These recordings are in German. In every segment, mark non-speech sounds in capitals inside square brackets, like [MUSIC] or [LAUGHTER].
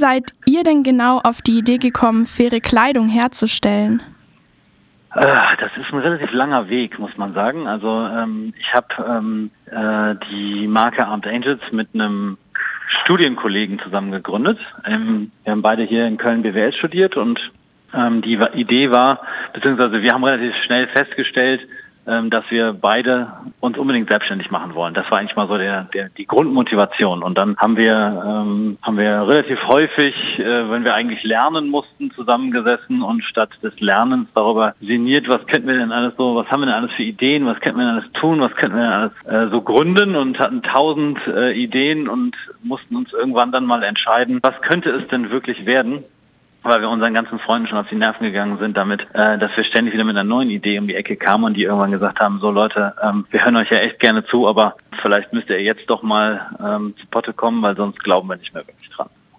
seid ihr denn genau auf die Idee gekommen, faire Kleidung herzustellen? Äh, das ist ein relativ langer Weg, muss man sagen. Also ähm, ich habe ähm, äh, die Marke Armed Angels mit einem Studienkollegen zusammen gegründet. Ähm, wir haben beide hier in Köln BWL studiert und ähm, die Idee war, beziehungsweise wir haben relativ schnell festgestellt, dass wir beide uns unbedingt selbstständig machen wollen. Das war eigentlich mal so der, der die Grundmotivation. Und dann haben wir ähm, haben wir relativ häufig, äh, wenn wir eigentlich lernen mussten, zusammengesessen und statt des Lernens darüber sinniert, was könnten wir denn alles so, was haben wir denn alles für Ideen, was könnten wir denn alles tun, was könnten wir denn alles äh, so gründen und hatten tausend äh, Ideen und mussten uns irgendwann dann mal entscheiden, was könnte es denn wirklich werden weil wir unseren ganzen Freunden schon auf die Nerven gegangen sind damit, äh, dass wir ständig wieder mit einer neuen Idee um die Ecke kamen und die irgendwann gesagt haben, so Leute, ähm, wir hören euch ja echt gerne zu, aber vielleicht müsst ihr jetzt doch mal ähm, zu Potte kommen, weil sonst glauben wir nicht mehr wirklich.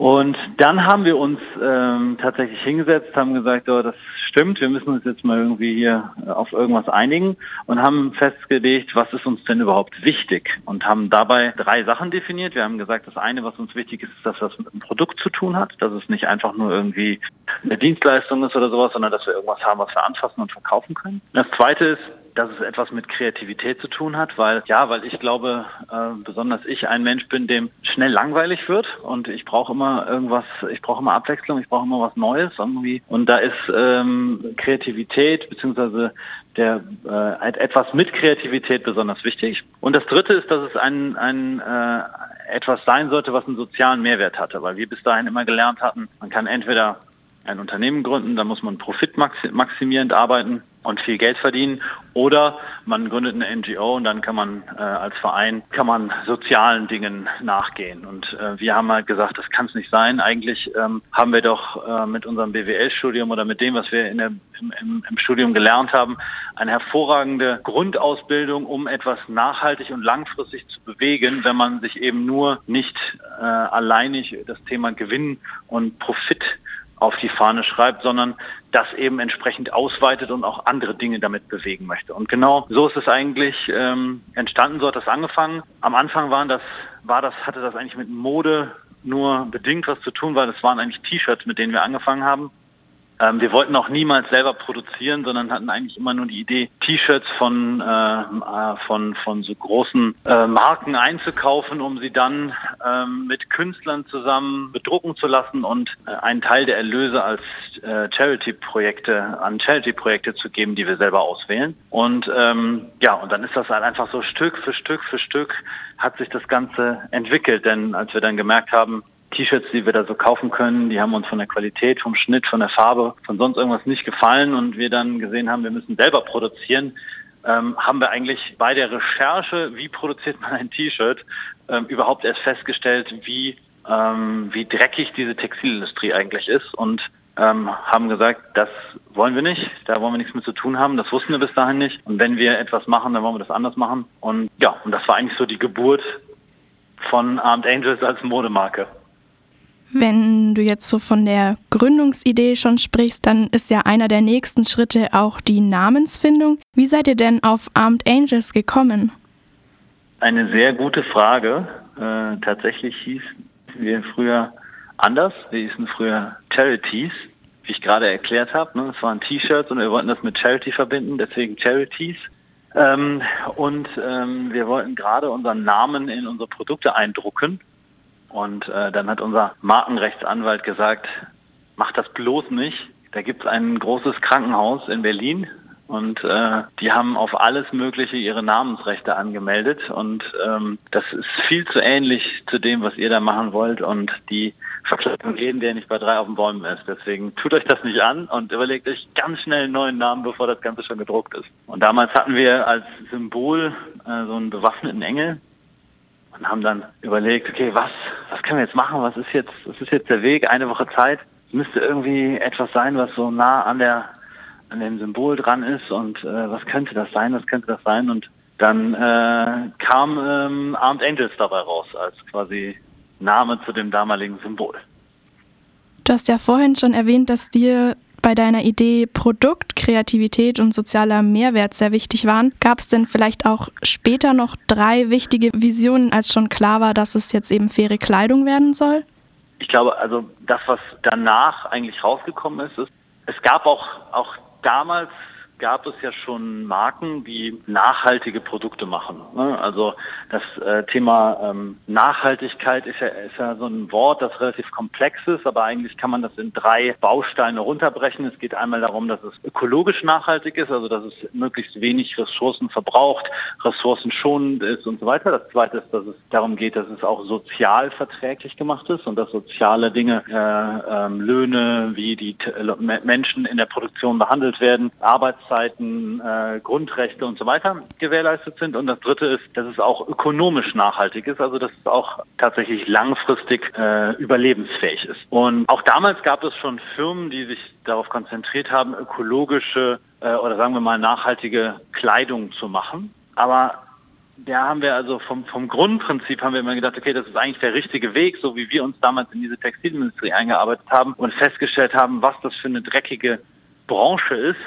Und dann haben wir uns ähm, tatsächlich hingesetzt, haben gesagt, oh, das stimmt, wir müssen uns jetzt mal irgendwie hier äh, auf irgendwas einigen und haben festgelegt, was ist uns denn überhaupt wichtig und haben dabei drei Sachen definiert. Wir haben gesagt, das eine, was uns wichtig ist, ist, dass das mit einem Produkt zu tun hat, dass es nicht einfach nur irgendwie eine Dienstleistung ist oder sowas, sondern dass wir irgendwas haben, was wir anfassen und verkaufen können. Das zweite ist, dass es etwas mit Kreativität zu tun hat, weil ja, weil ich glaube, äh, besonders ich ein Mensch bin, dem schnell langweilig wird und ich brauche immer irgendwas, ich brauche immer Abwechslung, ich brauche immer was Neues irgendwie und da ist ähm, Kreativität beziehungsweise der äh, etwas mit Kreativität besonders wichtig. Und das Dritte ist, dass es ein, ein äh, etwas sein sollte, was einen sozialen Mehrwert hatte, weil wir bis dahin immer gelernt hatten, man kann entweder ein Unternehmen gründen, da muss man profitmaximierend arbeiten und viel Geld verdienen. Oder man gründet eine NGO und dann kann man äh, als Verein kann man sozialen Dingen nachgehen. Und äh, wir haben halt gesagt, das kann es nicht sein. Eigentlich ähm, haben wir doch äh, mit unserem BWL-Studium oder mit dem, was wir in der, im, im, Studium gelernt haben, eine hervorragende Grundausbildung, um etwas nachhaltig und langfristig zu bewegen, wenn man sich eben nur nicht äh, alleinig das Thema Gewinn und Profit auf die Fahne schreibt, sondern das eben entsprechend ausweitet und auch andere Dinge damit bewegen möchte. Und genau so ist es eigentlich ähm, entstanden, so hat das angefangen. Am Anfang waren das, war das, hatte das eigentlich mit Mode nur bedingt was zu tun, weil es waren eigentlich T-Shirts, mit denen wir angefangen haben. Ähm, wir wollten auch niemals selber produzieren, sondern hatten eigentlich immer nur die Idee, T-Shirts von, äh, äh, von, von so großen äh, Marken einzukaufen, um sie dann ähm, mit Künstlern zusammen bedrucken zu lassen und äh, einen Teil der Erlöse als äh, Charity-Projekte an Charity-Projekte zu geben, die wir selber auswählen. Und ähm, ja, und dann ist das halt einfach so Stück für Stück für Stück hat sich das Ganze entwickelt. Denn als wir dann gemerkt haben, T-Shirts, die wir da so kaufen können, die haben uns von der Qualität, vom Schnitt, von der Farbe, von sonst irgendwas nicht gefallen und wir dann gesehen haben, wir müssen selber produzieren, ähm, haben wir eigentlich bei der Recherche, wie produziert man ein T-Shirt, ähm, überhaupt erst festgestellt, wie, ähm, wie dreckig diese Textilindustrie eigentlich ist und ähm, haben gesagt, das wollen wir nicht, da wollen wir nichts mit zu tun haben, das wussten wir bis dahin nicht. Und wenn wir etwas machen, dann wollen wir das anders machen. Und ja, und das war eigentlich so die Geburt von Armed Angels als Modemarke. Wenn du jetzt so von der Gründungsidee schon sprichst, dann ist ja einer der nächsten Schritte auch die Namensfindung. Wie seid ihr denn auf Armed Angels gekommen? Eine sehr gute Frage. Äh, tatsächlich hießen wir früher anders. Wir hießen früher Charities, wie ich gerade erklärt habe. Ne? Es waren T-Shirts und wir wollten das mit Charity verbinden, deswegen Charities. Ähm, und ähm, wir wollten gerade unseren Namen in unsere Produkte eindrucken und äh, dann hat unser Markenrechtsanwalt gesagt, mach das bloß nicht. Da gibt es ein großes Krankenhaus in Berlin und äh, die haben auf alles Mögliche ihre Namensrechte angemeldet und ähm, das ist viel zu ähnlich zu dem, was ihr da machen wollt und die Verklagen gehen, der nicht bei drei auf den Bäumen ist. Deswegen tut euch das nicht an und überlegt euch ganz schnell einen neuen Namen, bevor das Ganze schon gedruckt ist. Und damals hatten wir als Symbol äh, so einen bewaffneten Engel, und haben dann überlegt, okay, was, was können wir jetzt machen? Was ist jetzt, was ist jetzt der Weg? Eine Woche Zeit. Es müsste irgendwie etwas sein, was so nah an der, an dem Symbol dran ist und äh, was könnte das sein? Was könnte das sein? Und dann äh, kam ähm, Armed Angels dabei raus als quasi Name zu dem damaligen Symbol. Du hast ja vorhin schon erwähnt, dass dir bei deiner Idee Produkt, Kreativität und sozialer Mehrwert sehr wichtig waren. Gab es denn vielleicht auch später noch drei wichtige Visionen, als schon klar war, dass es jetzt eben faire Kleidung werden soll? ich glaube, also das, was danach eigentlich rausgekommen ist, ist, es gab auch, auch damals gab es ja schon Marken, die nachhaltige Produkte machen. Ne? Also das äh, Thema ähm, Nachhaltigkeit ist ja, ist ja so ein Wort, das relativ komplex ist, aber eigentlich kann man das in drei Bausteine runterbrechen. Es geht einmal darum, dass es ökologisch nachhaltig ist, also dass es möglichst wenig Ressourcen verbraucht, ressourcenschonend ist und so weiter. Das zweite ist, dass es darum geht, dass es auch sozial verträglich gemacht ist und dass soziale Dinge, äh, äh, Löhne, wie die Menschen in der Produktion behandelt werden, Arbeits Arbeitszeiten, äh, Grundrechte und so weiter gewährleistet sind. Und das Dritte ist, dass es auch ökonomisch nachhaltig ist, also dass es auch tatsächlich langfristig äh, überlebensfähig ist. Und auch damals gab es schon Firmen, die sich darauf konzentriert haben, ökologische äh, oder sagen wir mal nachhaltige Kleidung zu machen. Aber da haben wir also vom, vom Grundprinzip haben wir immer gedacht, okay, das ist eigentlich der richtige Weg, so wie wir uns damals in diese Textilindustrie eingearbeitet haben und festgestellt haben, was das für eine dreckige Branche ist,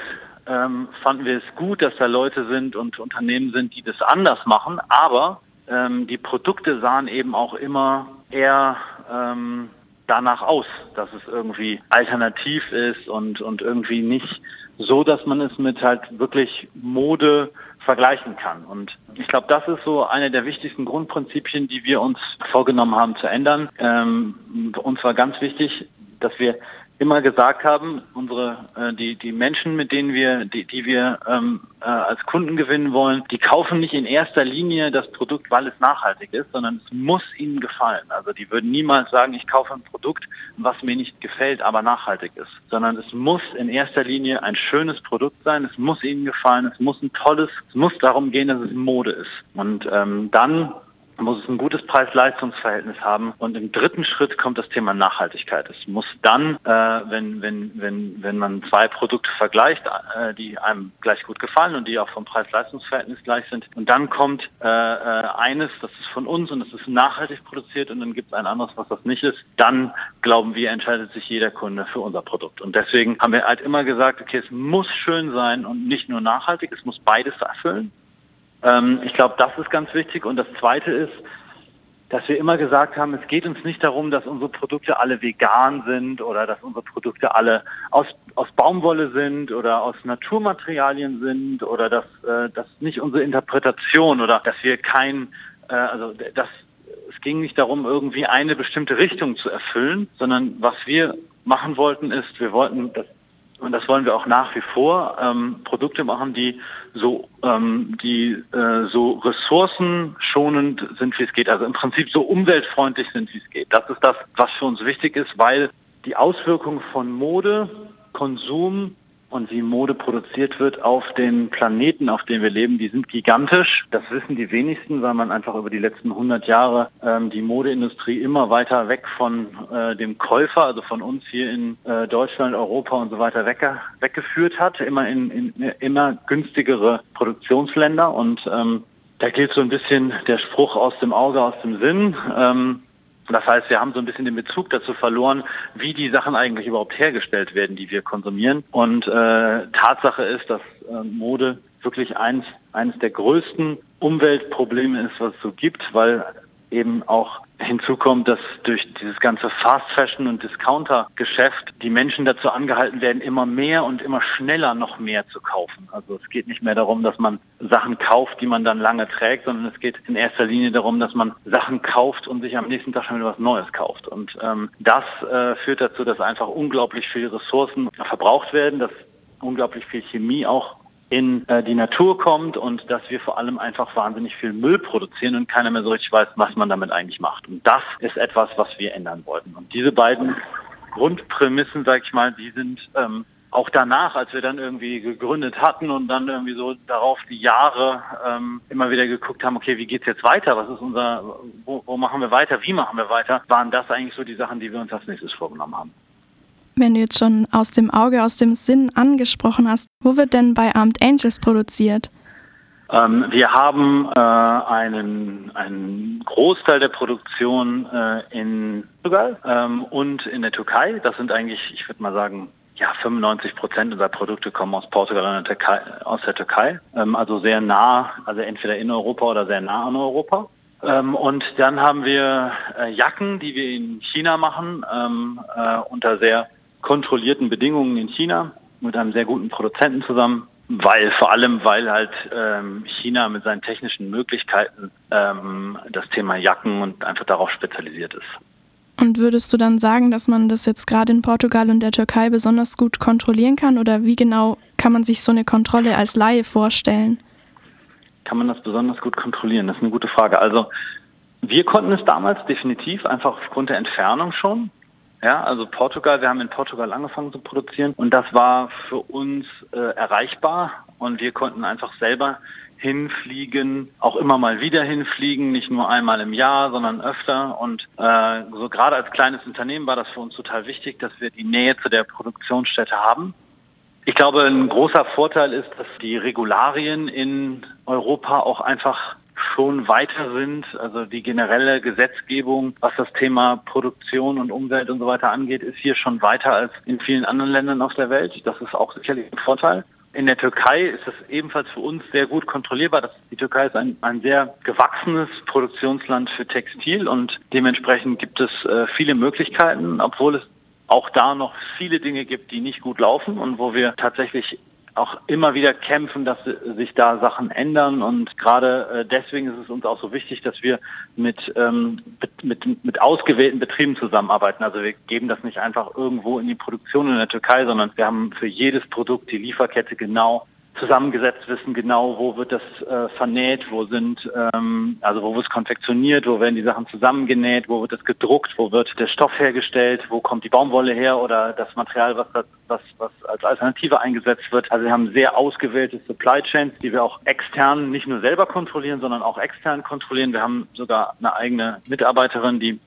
ähm, fanden wir es gut, dass da Leute sind und Unternehmen sind, die das anders machen, aber ähm, die Produkte sahen eben auch immer eher ähm, danach aus, dass es irgendwie alternativ ist und, und irgendwie nicht so, dass man es mit halt wirklich Mode vergleichen kann. Und ich glaube, das ist so eine der wichtigsten Grundprinzipien, die wir uns vorgenommen haben zu ändern. Ähm, uns war ganz wichtig, dass wir immer gesagt haben, unsere äh, die die Menschen, mit denen wir die die wir ähm, äh, als Kunden gewinnen wollen, die kaufen nicht in erster Linie das Produkt, weil es nachhaltig ist, sondern es muss ihnen gefallen. Also die würden niemals sagen, ich kaufe ein Produkt, was mir nicht gefällt, aber nachhaltig ist, sondern es muss in erster Linie ein schönes Produkt sein, es muss ihnen gefallen, es muss ein tolles, es muss darum gehen, dass es Mode ist. Und ähm, dann muss es ein gutes Preis-Leistungs-Verhältnis haben. Und im dritten Schritt kommt das Thema Nachhaltigkeit. Es muss dann, äh, wenn, wenn, wenn, wenn man zwei Produkte vergleicht, äh, die einem gleich gut gefallen und die auch vom Preis-Leistungs-Verhältnis gleich sind, und dann kommt äh, äh eines, das ist von uns und es ist nachhaltig produziert und dann gibt es ein anderes, was das nicht ist, dann glauben wir, entscheidet sich jeder Kunde für unser Produkt. Und deswegen haben wir halt immer gesagt, okay, es muss schön sein und nicht nur nachhaltig, es muss beides erfüllen. Ähm, ich glaube, das ist ganz wichtig. Und das Zweite ist, dass wir immer gesagt haben, es geht uns nicht darum, dass unsere Produkte alle vegan sind oder dass unsere Produkte alle aus, aus Baumwolle sind oder aus Naturmaterialien sind oder dass äh, das nicht unsere Interpretation oder dass wir kein, äh, also das, es ging nicht darum, irgendwie eine bestimmte Richtung zu erfüllen, sondern was wir machen wollten ist, wir wollten das und das wollen wir auch nach wie vor, ähm, Produkte machen, die so, ähm, die äh, so ressourcenschonend sind, wie es geht. Also im Prinzip so umweltfreundlich sind, wie es geht. Das ist das, was für uns wichtig ist, weil die Auswirkungen von Mode, Konsum und wie Mode produziert wird auf den Planeten, auf dem wir leben, die sind gigantisch. Das wissen die wenigsten, weil man einfach über die letzten 100 Jahre ähm, die Modeindustrie immer weiter weg von äh, dem Käufer, also von uns hier in äh, Deutschland, Europa und so weiter wegge weggeführt hat, immer in, in immer günstigere Produktionsländer und ähm, da gilt so ein bisschen der Spruch aus dem Auge, aus dem Sinn. Ähm, das heißt, wir haben so ein bisschen den Bezug dazu verloren, wie die Sachen eigentlich überhaupt hergestellt werden, die wir konsumieren. Und äh, Tatsache ist, dass äh, Mode wirklich eins, eines der größten Umweltprobleme ist, was es so gibt, weil eben auch hinzukommt, dass durch dieses ganze Fast Fashion und Discounter Geschäft die Menschen dazu angehalten werden, immer mehr und immer schneller noch mehr zu kaufen. Also es geht nicht mehr darum, dass man Sachen kauft, die man dann lange trägt, sondern es geht in erster Linie darum, dass man Sachen kauft und sich am nächsten Tag schon wieder was Neues kauft. Und ähm, das äh, führt dazu, dass einfach unglaublich viele Ressourcen verbraucht werden, dass unglaublich viel Chemie auch in äh, die Natur kommt und dass wir vor allem einfach wahnsinnig viel Müll produzieren und keiner mehr so richtig weiß, was man damit eigentlich macht. Und das ist etwas, was wir ändern wollten. Und diese beiden Grundprämissen, sage ich mal, die sind ähm, auch danach, als wir dann irgendwie gegründet hatten und dann irgendwie so darauf die Jahre ähm, immer wieder geguckt haben, okay, wie geht's jetzt weiter? Was ist unser, wo, wo machen wir weiter? Wie machen wir weiter? Waren das eigentlich so die Sachen, die wir uns als nächstes vorgenommen haben? Wenn du jetzt schon aus dem Auge, aus dem Sinn angesprochen hast, wo wird denn bei Armed Angels produziert? Ähm, wir haben äh, einen, einen Großteil der Produktion äh, in Portugal ähm, und in der Türkei. Das sind eigentlich, ich würde mal sagen, ja, 95 Prozent unserer Produkte kommen aus Portugal und der Türkei, aus der Türkei. Ähm, also sehr nah, also entweder in Europa oder sehr nah an Europa. Ähm, und dann haben wir äh, Jacken, die wir in China machen, ähm, äh, unter sehr kontrollierten Bedingungen in China, mit einem sehr guten Produzenten zusammen, weil vor allem, weil halt ähm, China mit seinen technischen Möglichkeiten ähm, das Thema Jacken und einfach darauf spezialisiert ist. Und würdest du dann sagen, dass man das jetzt gerade in Portugal und der Türkei besonders gut kontrollieren kann? Oder wie genau kann man sich so eine Kontrolle als Laie vorstellen? Kann man das besonders gut kontrollieren? Das ist eine gute Frage. Also wir konnten es damals definitiv einfach aufgrund der Entfernung schon. Ja, also Portugal, wir haben in Portugal angefangen zu produzieren und das war für uns äh, erreichbar und wir konnten einfach selber hinfliegen, auch immer mal wieder hinfliegen, nicht nur einmal im Jahr, sondern öfter. Und äh, so gerade als kleines Unternehmen war das für uns total wichtig, dass wir die Nähe zu der Produktionsstätte haben. Ich glaube, ein großer Vorteil ist, dass die Regularien in Europa auch einfach schon weiter sind. Also die generelle Gesetzgebung, was das Thema Produktion und Umwelt und so weiter angeht, ist hier schon weiter als in vielen anderen Ländern auf der Welt. Das ist auch sicherlich ein Vorteil. In der Türkei ist es ebenfalls für uns sehr gut kontrollierbar. Das, die Türkei ist ein, ein sehr gewachsenes Produktionsland für Textil und dementsprechend gibt es äh, viele Möglichkeiten, obwohl es auch da noch viele Dinge gibt, die nicht gut laufen und wo wir tatsächlich auch immer wieder kämpfen, dass sich da Sachen ändern und gerade äh, deswegen ist es uns auch so wichtig, dass wir mit, ähm, mit, mit ausgewählten Betrieben zusammenarbeiten. Also wir geben das nicht einfach irgendwo in die Produktion in der Türkei, sondern wir haben für jedes Produkt die Lieferkette genau zusammengesetzt wissen genau, wo wird das äh, vernäht, wo sind, ähm, also wo wird es konfektioniert, wo werden die Sachen zusammengenäht, wo wird es gedruckt, wo wird der Stoff hergestellt, wo kommt die Baumwolle her oder das Material, was, das, was, was als Alternative eingesetzt wird. Also wir haben sehr ausgewählte Supply Chains, die wir auch extern nicht nur selber kontrollieren, sondern auch extern kontrollieren. Wir haben sogar eine eigene Mitarbeiterin, die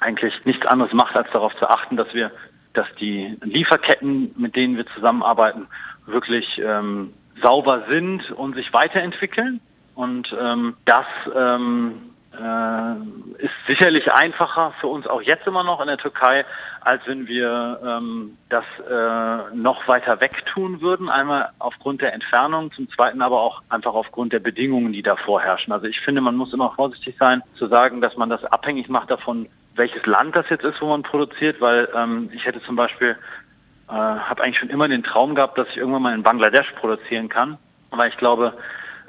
eigentlich nichts anderes macht, als darauf zu achten, dass wir dass die Lieferketten, mit denen wir zusammenarbeiten, wirklich ähm, sauber sind und sich weiterentwickeln. Und ähm, das ähm, äh, ist sicherlich einfacher für uns auch jetzt immer noch in der Türkei, als wenn wir ähm, das äh, noch weiter weg tun würden. Einmal aufgrund der Entfernung, zum Zweiten aber auch einfach aufgrund der Bedingungen, die da vorherrschen. Also ich finde, man muss immer vorsichtig sein zu sagen, dass man das abhängig macht davon, welches Land das jetzt ist, wo man produziert, weil ähm, ich hätte zum Beispiel äh, habe eigentlich schon immer den Traum gehabt, dass ich irgendwann mal in Bangladesch produzieren kann, weil ich glaube,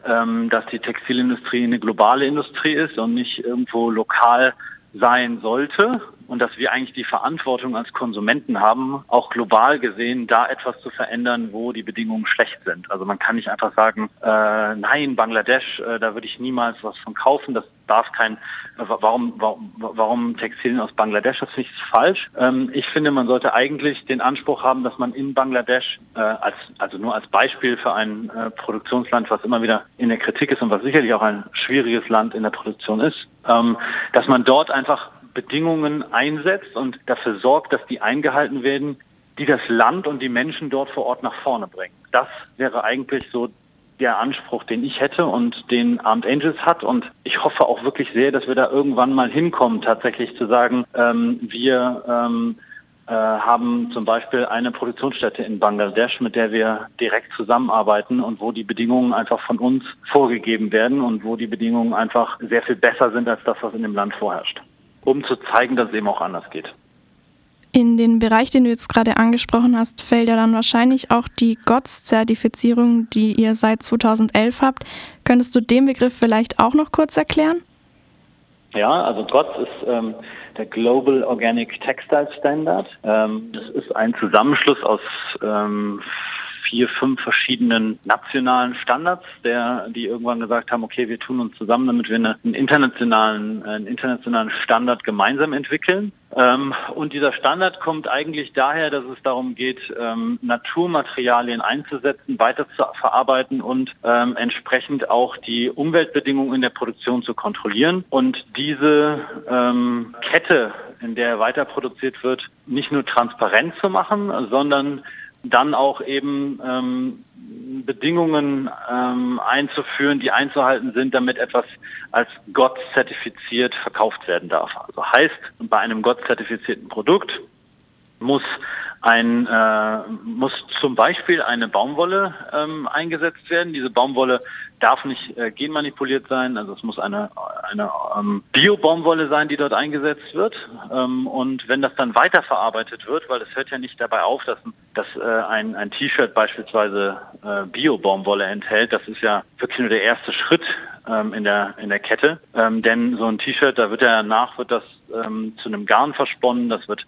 ähm, dass die Textilindustrie eine globale Industrie ist und nicht irgendwo lokal sein sollte und dass wir eigentlich die Verantwortung als Konsumenten haben, auch global gesehen, da etwas zu verändern, wo die Bedingungen schlecht sind. Also man kann nicht einfach sagen, äh, nein, Bangladesch, äh, da würde ich niemals was von kaufen, das darf kein, warum, warum, warum Textilien aus Bangladesch, das finde ich falsch. Ähm, ich finde, man sollte eigentlich den Anspruch haben, dass man in Bangladesch, äh, als, also nur als Beispiel für ein äh, Produktionsland, was immer wieder in der Kritik ist und was sicherlich auch ein schwieriges Land in der Produktion ist, ähm, dass man dort einfach Bedingungen einsetzt und dafür sorgt, dass die eingehalten werden, die das Land und die Menschen dort vor Ort nach vorne bringen. Das wäre eigentlich so der Anspruch, den ich hätte und den Armed Angels hat. Und ich hoffe auch wirklich sehr, dass wir da irgendwann mal hinkommen, tatsächlich zu sagen, ähm, wir ähm, äh, haben zum Beispiel eine Produktionsstätte in Bangladesch, mit der wir direkt zusammenarbeiten und wo die Bedingungen einfach von uns vorgegeben werden und wo die Bedingungen einfach sehr viel besser sind als das, was in dem Land vorherrscht, um zu zeigen, dass es eben auch anders geht. In den Bereich, den du jetzt gerade angesprochen hast, fällt ja dann wahrscheinlich auch die GOTS-Zertifizierung, die ihr seit 2011 habt. Könntest du den Begriff vielleicht auch noch kurz erklären? Ja, also GOTS ist ähm, der Global Organic Textile Standard. Ähm, das ist ein Zusammenschluss aus ähm, vier, fünf verschiedenen nationalen Standards, der, die irgendwann gesagt haben, okay, wir tun uns zusammen, damit wir einen internationalen, einen internationalen Standard gemeinsam entwickeln. Ähm, und dieser Standard kommt eigentlich daher, dass es darum geht, ähm, Naturmaterialien einzusetzen, weiter zu verarbeiten und ähm, entsprechend auch die Umweltbedingungen in der Produktion zu kontrollieren. Und diese ähm, Kette, in der weiter produziert wird, nicht nur transparent zu machen, sondern dann auch eben ähm, Bedingungen ähm, einzuführen, die einzuhalten sind, damit etwas als Gott zertifiziert verkauft werden darf. Also heißt, bei einem Gott zertifizierten Produkt muss ein, äh, muss zum Beispiel eine Baumwolle ähm, eingesetzt werden. Diese Baumwolle darf nicht äh, genmanipuliert sein, also es muss eine, eine ähm, Bio-Baumwolle sein, die dort eingesetzt wird. Ähm, und wenn das dann weiterverarbeitet wird, weil es hört ja nicht dabei auf, dass, dass äh, ein, ein T-Shirt beispielsweise äh, Bio-Baumwolle enthält, das ist ja wirklich nur der erste Schritt ähm, in, der, in der Kette. Ähm, denn so ein T-Shirt, da wird ja nach, wird das ähm, zu einem Garn versponnen, das wird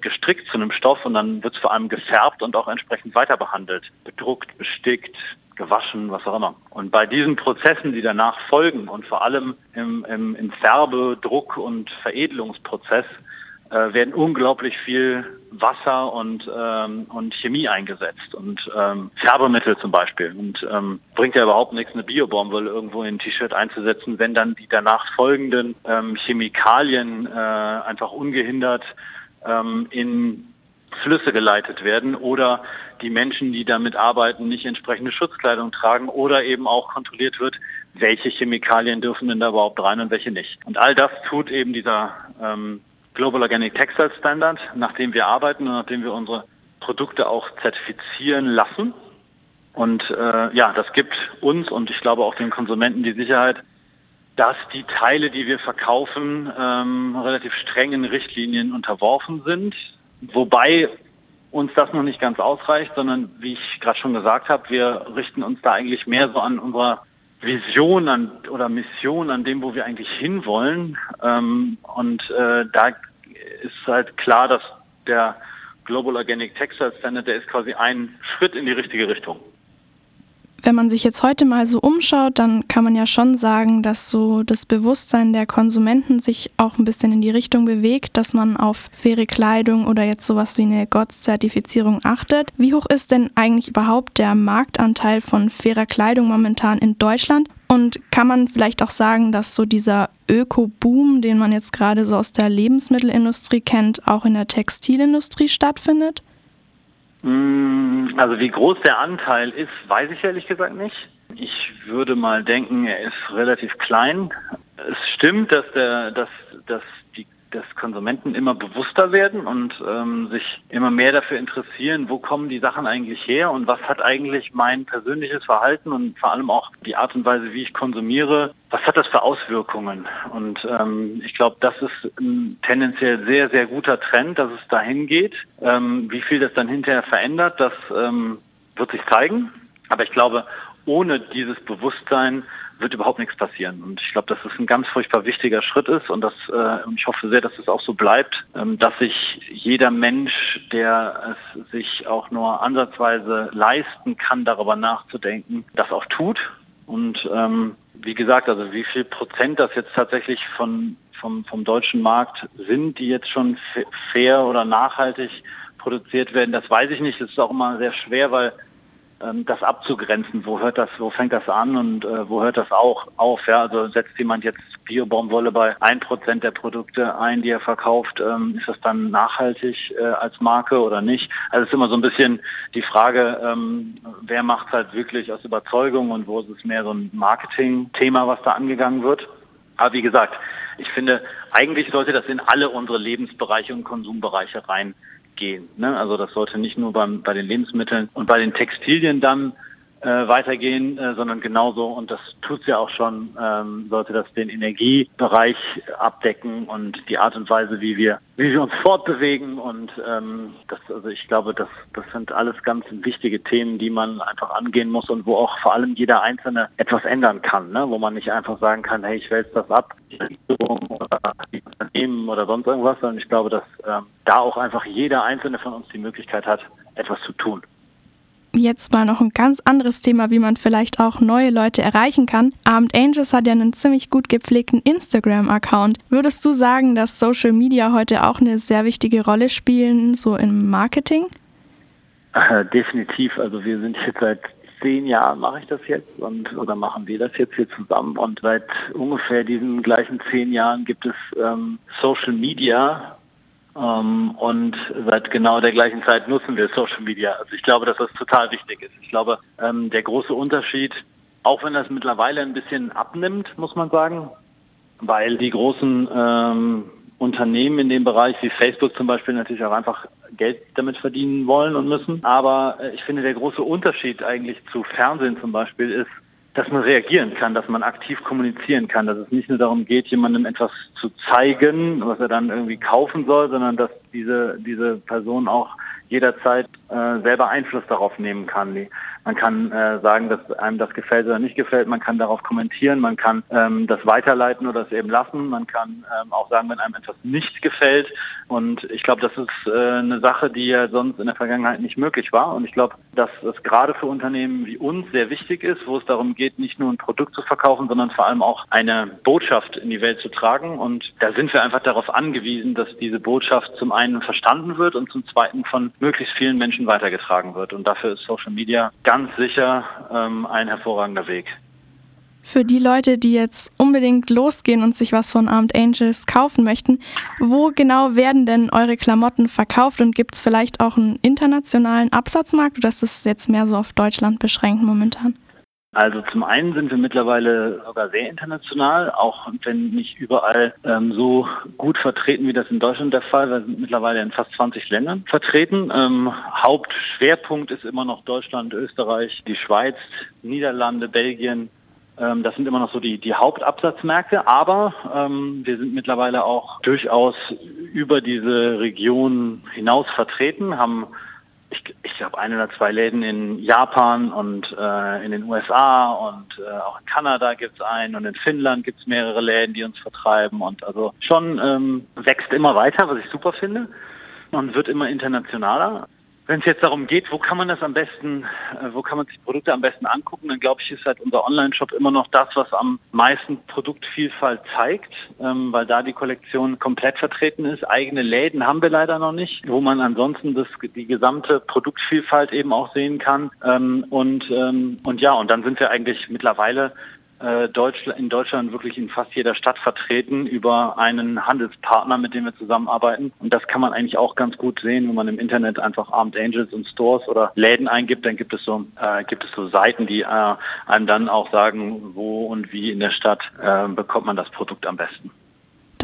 gestrickt zu einem Stoff und dann wird es vor allem gefärbt und auch entsprechend weiter behandelt. Bedruckt, bestickt, gewaschen, was auch immer. Und bei diesen Prozessen, die danach folgen und vor allem im, im, im Färbe-, Druck- und Veredelungsprozess äh, werden unglaublich viel Wasser und, ähm, und Chemie eingesetzt und ähm, Färbemittel zum Beispiel. Und ähm, bringt ja überhaupt nichts, eine Biobaumwolle irgendwo in ein T-Shirt einzusetzen, wenn dann die danach folgenden ähm, Chemikalien äh, einfach ungehindert ähm, in Flüsse geleitet werden oder die Menschen, die damit arbeiten, nicht entsprechende Schutzkleidung tragen oder eben auch kontrolliert wird, welche Chemikalien dürfen denn da überhaupt rein und welche nicht. Und all das tut eben dieser ähm, Global Organic Textile Standard, nach dem wir arbeiten und nachdem wir unsere Produkte auch zertifizieren lassen. Und äh, ja, das gibt uns und ich glaube auch den Konsumenten die Sicherheit, dass die Teile, die wir verkaufen, ähm, relativ strengen Richtlinien unterworfen sind. Wobei uns das noch nicht ganz ausreicht, sondern wie ich gerade schon gesagt habe, wir richten uns da eigentlich mehr so an unserer Vision an, oder Mission, an dem, wo wir eigentlich hinwollen. Ähm, und äh, da ist halt klar, dass der Global Organic Textile Standard, der ist quasi ein Schritt in die richtige Richtung. Wenn man sich jetzt heute mal so umschaut, dann kann man ja schon sagen, dass so das Bewusstsein der Konsumenten sich auch ein bisschen in die Richtung bewegt, dass man auf faire Kleidung oder jetzt sowas wie eine GOTS-Zertifizierung achtet. Wie hoch ist denn eigentlich überhaupt der Marktanteil von fairer Kleidung momentan in Deutschland? Und kann man vielleicht auch sagen, dass so dieser Öko-Boom, den man jetzt gerade so aus der Lebensmittelindustrie kennt, auch in der Textilindustrie stattfindet? Mm, also wie groß der Anteil ist, weiß ich ehrlich gesagt nicht. Ich würde mal denken, er ist relativ klein. Es stimmt, dass, der, dass, dass dass Konsumenten immer bewusster werden und ähm, sich immer mehr dafür interessieren, wo kommen die Sachen eigentlich her und was hat eigentlich mein persönliches Verhalten und vor allem auch die Art und Weise, wie ich konsumiere, was hat das für Auswirkungen? Und ähm, ich glaube, das ist ein tendenziell sehr, sehr guter Trend, dass es dahin geht. Ähm, wie viel das dann hinterher verändert, das ähm, wird sich zeigen. Aber ich glaube, ohne dieses Bewusstsein wird überhaupt nichts passieren. Und ich glaube, dass es ein ganz furchtbar wichtiger Schritt ist und, das, äh, ich hoffe sehr, dass es auch so bleibt, ähm, dass sich jeder Mensch, der es sich auch nur ansatzweise leisten kann, darüber nachzudenken, das auch tut. Und ähm, wie gesagt, also wie viel Prozent das jetzt tatsächlich von, vom, vom deutschen Markt sind, die jetzt schon fair oder nachhaltig produziert werden, das weiß ich nicht. Das ist auch immer sehr schwer, weil das abzugrenzen, wo hört das, wo fängt das an und äh, wo hört das auch auf. Ja? Also setzt jemand jetzt Biobaumwolle bei 1% der Produkte ein, die er verkauft, ähm, ist das dann nachhaltig äh, als Marke oder nicht? Also es ist immer so ein bisschen die Frage, ähm, wer macht es halt wirklich aus Überzeugung und wo ist es mehr so ein Marketing-Thema, was da angegangen wird. Aber wie gesagt, ich finde, eigentlich sollte das in alle unsere Lebensbereiche und Konsumbereiche rein gehen. Ne? Also das sollte nicht nur beim, bei den Lebensmitteln und bei den Textilien dann äh, weitergehen, äh, sondern genauso, und das tut es ja auch schon, ähm, sollte das den Energiebereich abdecken und die Art und Weise, wie wir, wie wir uns [LAUGHS] fortbewegen. Und ähm, das, also ich glaube, das, das sind alles ganz wichtige Themen, die man einfach angehen muss und wo auch vor allem jeder Einzelne etwas ändern kann, ne? wo man nicht einfach sagen kann, hey, ich wälze das ab, die Regierung oder die Unternehmen oder sonst irgendwas, sondern ich glaube, dass ähm, da auch einfach jeder Einzelne von uns die Möglichkeit hat, etwas zu tun. Jetzt mal noch ein ganz anderes Thema, wie man vielleicht auch neue Leute erreichen kann. Abend Angels hat ja einen ziemlich gut gepflegten Instagram-Account. Würdest du sagen, dass Social Media heute auch eine sehr wichtige Rolle spielen, so im Marketing? Äh, definitiv. Also wir sind jetzt seit zehn Jahren mache ich das jetzt und oder machen wir das jetzt hier zusammen und seit ungefähr diesen gleichen zehn Jahren gibt es ähm, Social Media und seit genau der gleichen Zeit nutzen wir Social Media. Also ich glaube, dass das total wichtig ist. Ich glaube, ähm, der große Unterschied, auch wenn das mittlerweile ein bisschen abnimmt, muss man sagen, weil die großen ähm, Unternehmen in dem Bereich wie Facebook zum Beispiel natürlich auch einfach Geld damit verdienen wollen und müssen. Aber äh, ich finde, der große Unterschied eigentlich zu Fernsehen zum Beispiel ist, dass man reagieren kann, dass man aktiv kommunizieren kann, dass es nicht nur darum geht, jemandem etwas zu zeigen, was er dann irgendwie kaufen soll, sondern dass diese, diese Person auch jederzeit äh, selber Einfluss darauf nehmen kann. Man kann äh, sagen, dass einem das gefällt oder nicht gefällt. Man kann darauf kommentieren. Man kann ähm, das weiterleiten oder es eben lassen. Man kann ähm, auch sagen, wenn einem etwas nicht gefällt. Und ich glaube, das ist äh, eine Sache, die ja sonst in der Vergangenheit nicht möglich war. Und ich glaube, dass es gerade für Unternehmen wie uns sehr wichtig ist, wo es darum geht, nicht nur ein Produkt zu verkaufen, sondern vor allem auch eine Botschaft in die Welt zu tragen. Und da sind wir einfach darauf angewiesen, dass diese Botschaft zum einen verstanden wird und zum zweiten von möglichst vielen Menschen weitergetragen wird. Und dafür ist Social Media ganz sicher ähm, ein hervorragender Weg. Für die Leute, die jetzt unbedingt losgehen und sich was von Armed Angels kaufen möchten, wo genau werden denn eure Klamotten verkauft und gibt es vielleicht auch einen internationalen Absatzmarkt oder ist das jetzt mehr so auf Deutschland beschränkt momentan? Also zum einen sind wir mittlerweile sogar sehr international, auch wenn nicht überall ähm, so gut vertreten, wie das in Deutschland der Fall. Wir sind mittlerweile in fast 20 Ländern vertreten. Ähm, Hauptschwerpunkt ist immer noch Deutschland, Österreich, die Schweiz, Niederlande, Belgien. Ähm, das sind immer noch so die, die Hauptabsatzmärkte, aber ähm, wir sind mittlerweile auch durchaus über diese Region hinaus vertreten, haben ich, ich glaube, ein oder zwei Läden in Japan und äh, in den USA und äh, auch in Kanada gibt es einen und in Finnland gibt es mehrere Läden, die uns vertreiben und also schon ähm, wächst immer weiter, was ich super finde und wird immer internationaler. Wenn es jetzt darum geht, wo kann man das am besten, äh, wo kann man sich Produkte am besten angucken, dann glaube ich, ist halt unser Online-Shop immer noch das, was am meisten Produktvielfalt zeigt, ähm, weil da die Kollektion komplett vertreten ist. Eigene Läden haben wir leider noch nicht, wo man ansonsten das, die gesamte Produktvielfalt eben auch sehen kann. Ähm, und, ähm, und ja, und dann sind wir eigentlich mittlerweile in Deutschland wirklich in fast jeder Stadt vertreten über einen Handelspartner, mit dem wir zusammenarbeiten. Und das kann man eigentlich auch ganz gut sehen, wenn man im Internet einfach Armed Angels und Stores oder Läden eingibt, dann gibt es so, äh, gibt es so Seiten, die äh, einem dann auch sagen, wo und wie in der Stadt äh, bekommt man das Produkt am besten.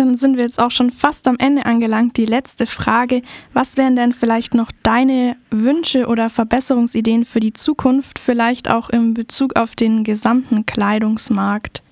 Dann sind wir jetzt auch schon fast am Ende angelangt. Die letzte Frage. Was wären denn vielleicht noch deine Wünsche oder Verbesserungsideen für die Zukunft, vielleicht auch in Bezug auf den gesamten Kleidungsmarkt?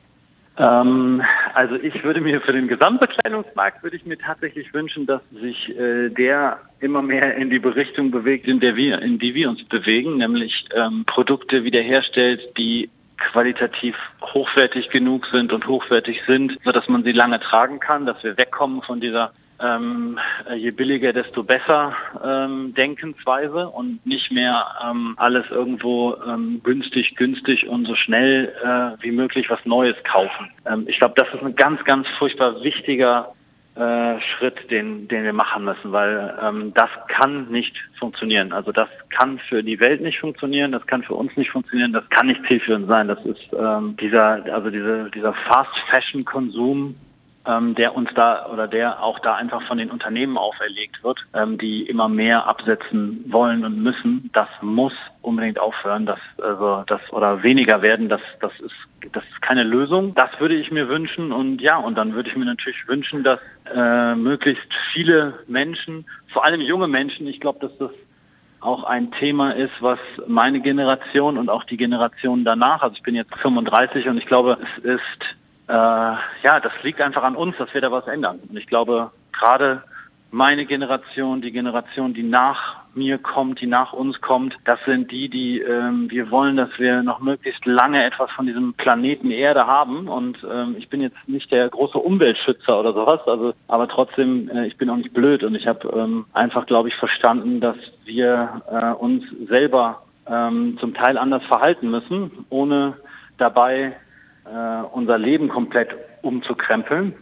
Ähm, also ich würde mir für den Gesamtbekleidungsmarkt würde ich mir tatsächlich wünschen, dass sich äh, der immer mehr in die Richtung bewegt, in der wir, in die wir uns bewegen, nämlich ähm, Produkte wiederherstellt, die qualitativ hochwertig genug sind und hochwertig sind, sodass man sie lange tragen kann, dass wir wegkommen von dieser ähm, je billiger, desto besser ähm, Denkensweise und nicht mehr ähm, alles irgendwo ähm, günstig, günstig und so schnell äh, wie möglich was Neues kaufen. Ähm, ich glaube, das ist ein ganz, ganz furchtbar wichtiger äh, Schritt, den, den wir machen müssen, weil ähm, das kann nicht funktionieren. Also das kann für die Welt nicht funktionieren, das kann für uns nicht funktionieren, das kann nicht zielführend sein. Das ist ähm, dieser, also diese, dieser Fast-Fashion-Konsum, ähm, der uns da oder der auch da einfach von den Unternehmen auferlegt wird, ähm, die immer mehr absetzen wollen und müssen. Das muss unbedingt aufhören, das also das oder weniger werden. Das das ist das ist keine Lösung. Das würde ich mir wünschen und ja und dann würde ich mir natürlich wünschen, dass äh, möglichst viele Menschen, vor allem junge Menschen, ich glaube, dass das auch ein Thema ist, was meine Generation und auch die Generation danach, also ich bin jetzt 35 und ich glaube, es ist äh, ja, das liegt einfach an uns, dass wir da was ändern. Und ich glaube, gerade meine Generation, die Generation, die nach mir kommt, die nach uns kommt, das sind die, die ähm, wir wollen, dass wir noch möglichst lange etwas von diesem Planeten Erde haben. Und ähm, ich bin jetzt nicht der große Umweltschützer oder sowas, also aber trotzdem, äh, ich bin auch nicht blöd und ich habe ähm, einfach, glaube ich, verstanden, dass wir äh, uns selber ähm, zum Teil anders verhalten müssen, ohne dabei äh, unser Leben komplett umzukrempeln.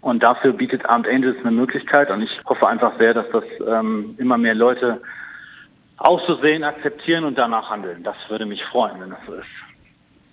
Und dafür bietet Armed Angels eine Möglichkeit und ich hoffe einfach sehr, dass das ähm, immer mehr Leute auszusehen, akzeptieren und danach handeln. Das würde mich freuen, wenn das so ist.